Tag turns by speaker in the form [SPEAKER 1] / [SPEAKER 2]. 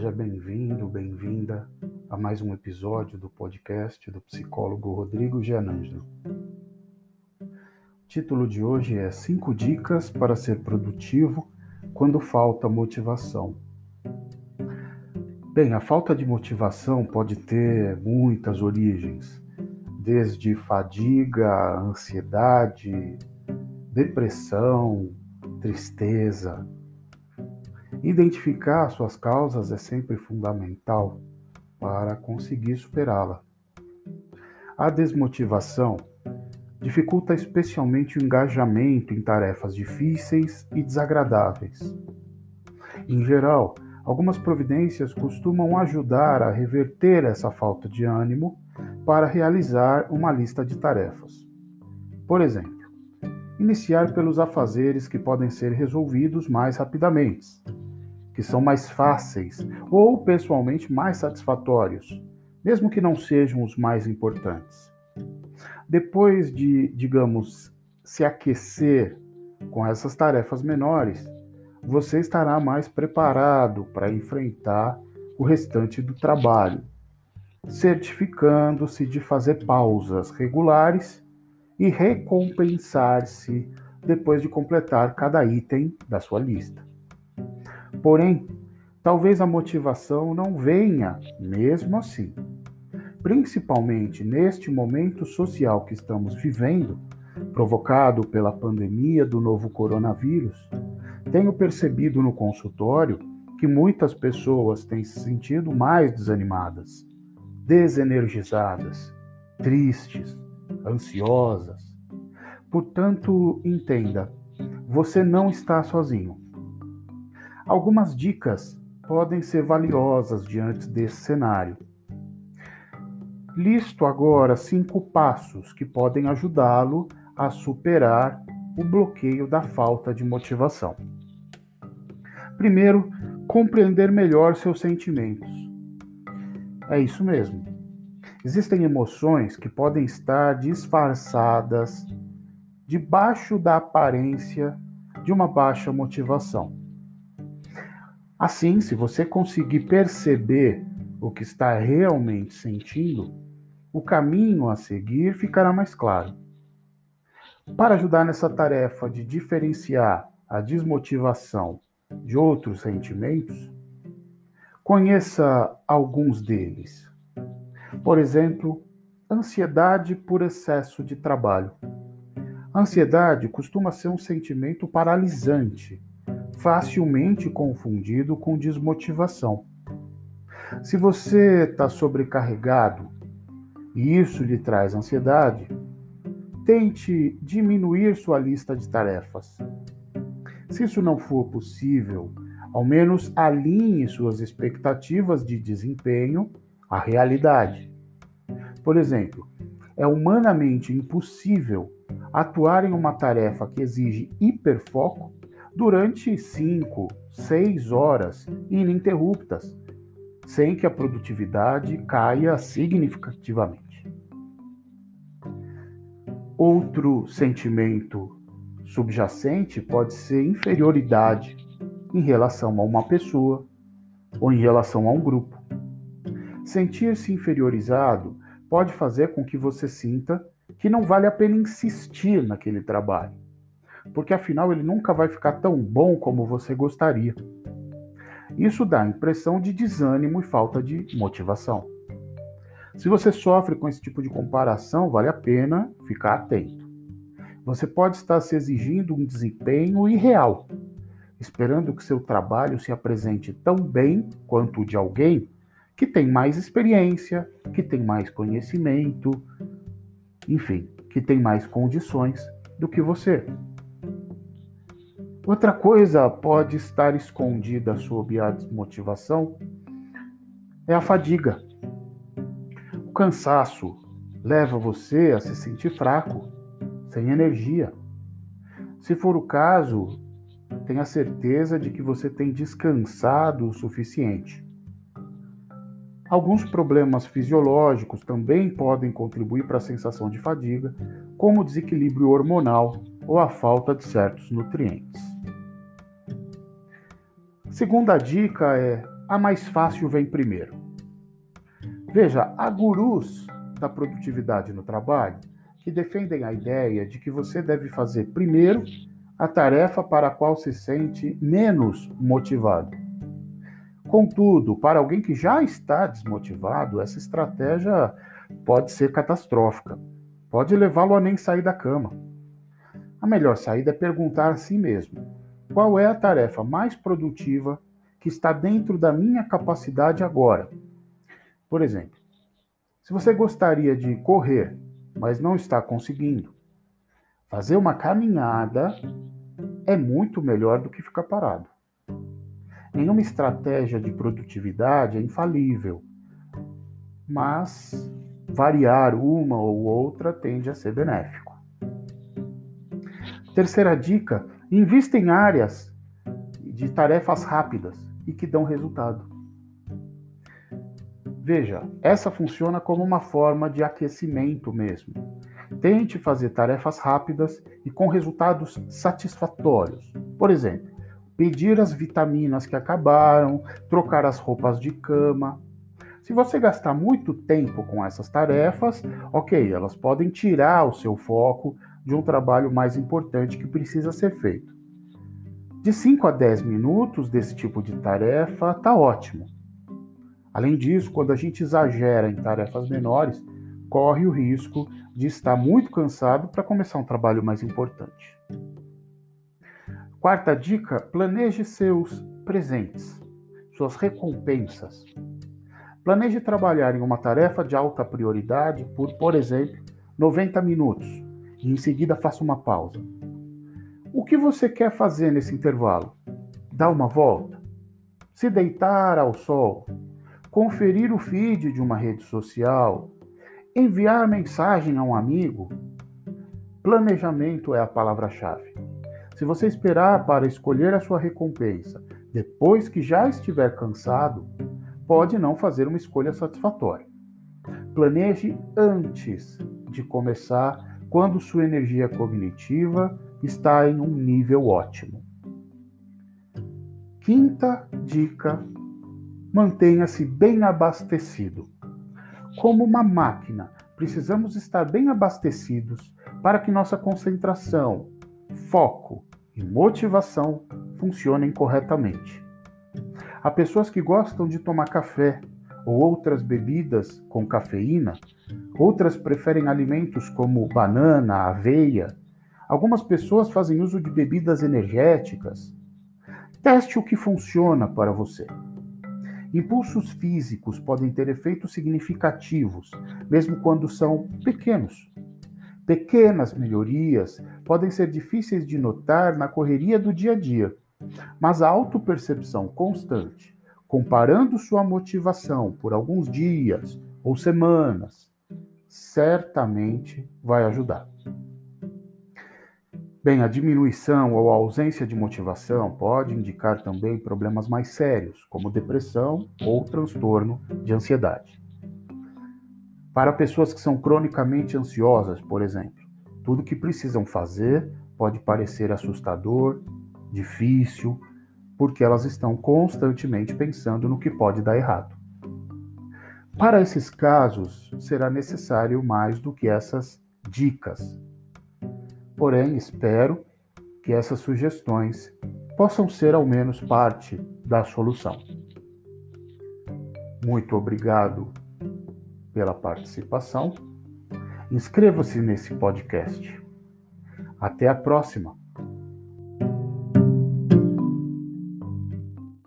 [SPEAKER 1] Seja bem-vindo, bem-vinda a mais um episódio do podcast do psicólogo Rodrigo Gianangelo. O título de hoje é Cinco dicas para ser produtivo quando falta motivação. Bem, a falta de motivação pode ter muitas origens, desde fadiga, ansiedade, depressão, tristeza, Identificar suas causas é sempre fundamental para conseguir superá-la. A desmotivação dificulta especialmente o engajamento em tarefas difíceis e desagradáveis. Em geral, algumas providências costumam ajudar a reverter essa falta de ânimo para realizar uma lista de tarefas. Por exemplo, iniciar pelos afazeres que podem ser resolvidos mais rapidamente que são mais fáceis ou pessoalmente mais satisfatórios, mesmo que não sejam os mais importantes. Depois de, digamos, se aquecer com essas tarefas menores, você estará mais preparado para enfrentar o restante do trabalho, certificando-se de fazer pausas regulares e recompensar-se depois de completar cada item da sua lista. Porém, talvez a motivação não venha mesmo assim. Principalmente neste momento social que estamos vivendo, provocado pela pandemia do novo coronavírus, tenho percebido no consultório que muitas pessoas têm se sentido mais desanimadas, desenergizadas, tristes, ansiosas. Portanto, entenda, você não está sozinho. Algumas dicas podem ser valiosas diante desse cenário. Listo agora cinco passos que podem ajudá-lo a superar o bloqueio da falta de motivação. Primeiro, compreender melhor seus sentimentos. É isso mesmo. Existem emoções que podem estar disfarçadas debaixo da aparência de uma baixa motivação. Assim, se você conseguir perceber o que está realmente sentindo, o caminho a seguir ficará mais claro. Para ajudar nessa tarefa de diferenciar a desmotivação de outros sentimentos, conheça alguns deles. Por exemplo, ansiedade por excesso de trabalho. Ansiedade costuma ser um sentimento paralisante facilmente confundido com desmotivação. Se você está sobrecarregado e isso lhe traz ansiedade, tente diminuir sua lista de tarefas. Se isso não for possível, ao menos alinhe suas expectativas de desempenho à realidade. Por exemplo, é humanamente impossível atuar em uma tarefa que exige hiperfoco durante 5, 6 horas ininterruptas, sem que a produtividade caia significativamente. Outro sentimento subjacente pode ser inferioridade em relação a uma pessoa ou em relação a um grupo. Sentir-se inferiorizado pode fazer com que você sinta que não vale a pena insistir naquele trabalho porque afinal ele nunca vai ficar tão bom como você gostaria. Isso dá a impressão de desânimo e falta de motivação. Se você sofre com esse tipo de comparação, vale a pena ficar atento. Você pode estar se exigindo um desempenho irreal, esperando que seu trabalho se apresente tão bem quanto o de alguém que tem mais experiência, que tem mais conhecimento, enfim, que tem mais condições do que você. Outra coisa pode estar escondida sob a desmotivação é a fadiga. O cansaço leva você a se sentir fraco, sem energia. Se for o caso, tenha certeza de que você tem descansado o suficiente. Alguns problemas fisiológicos também podem contribuir para a sensação de fadiga, como desequilíbrio hormonal ou a falta de certos nutrientes. Segunda dica é a mais fácil vem primeiro. Veja, há gurus da produtividade no trabalho que defendem a ideia de que você deve fazer primeiro a tarefa para a qual se sente menos motivado. Contudo, para alguém que já está desmotivado, essa estratégia pode ser catastrófica. Pode levá-lo a nem sair da cama. A melhor saída é perguntar a si mesmo: qual é a tarefa mais produtiva que está dentro da minha capacidade agora? Por exemplo, se você gostaria de correr, mas não está conseguindo, fazer uma caminhada é muito melhor do que ficar parado. Nenhuma estratégia de produtividade é infalível, mas variar uma ou outra tende a ser benéfico. Terceira dica: invista em áreas de tarefas rápidas e que dão resultado. Veja, essa funciona como uma forma de aquecimento mesmo. Tente fazer tarefas rápidas e com resultados satisfatórios. Por exemplo, pedir as vitaminas que acabaram, trocar as roupas de cama. Se você gastar muito tempo com essas tarefas, ok, elas podem tirar o seu foco de um trabalho mais importante que precisa ser feito. De 5 a 10 minutos desse tipo de tarefa está ótimo. Além disso, quando a gente exagera em tarefas menores, corre o risco de estar muito cansado para começar um trabalho mais importante. Quarta dica: planeje seus presentes, suas recompensas. Planeje trabalhar em uma tarefa de alta prioridade por, por exemplo, 90 minutos e em seguida faça uma pausa. O que você quer fazer nesse intervalo? Dar uma volta? Se deitar ao sol? Conferir o feed de uma rede social? Enviar mensagem a um amigo? Planejamento é a palavra-chave. Se você esperar para escolher a sua recompensa depois que já estiver cansado, pode não fazer uma escolha satisfatória. Planeje antes de começar quando sua energia cognitiva está em um nível ótimo. Quinta dica: mantenha-se bem abastecido. Como uma máquina, precisamos estar bem abastecidos para que nossa concentração, foco e motivação funcionem corretamente. Há pessoas que gostam de tomar café ou outras bebidas com cafeína Outras preferem alimentos como banana, aveia. Algumas pessoas fazem uso de bebidas energéticas. Teste o que funciona para você. Impulsos físicos podem ter efeitos significativos, mesmo quando são pequenos. Pequenas melhorias podem ser difíceis de notar na correria do dia a dia, mas a autopercepção constante, comparando sua motivação por alguns dias ou semanas, certamente vai ajudar. Bem, a diminuição ou a ausência de motivação pode indicar também problemas mais sérios, como depressão ou transtorno de ansiedade. Para pessoas que são cronicamente ansiosas, por exemplo, tudo que precisam fazer pode parecer assustador, difícil, porque elas estão constantemente pensando no que pode dar errado. Para esses casos, será necessário mais do que essas dicas. Porém, espero que essas sugestões possam ser ao menos parte da solução. Muito obrigado pela participação. Inscreva-se nesse podcast. Até a próxima!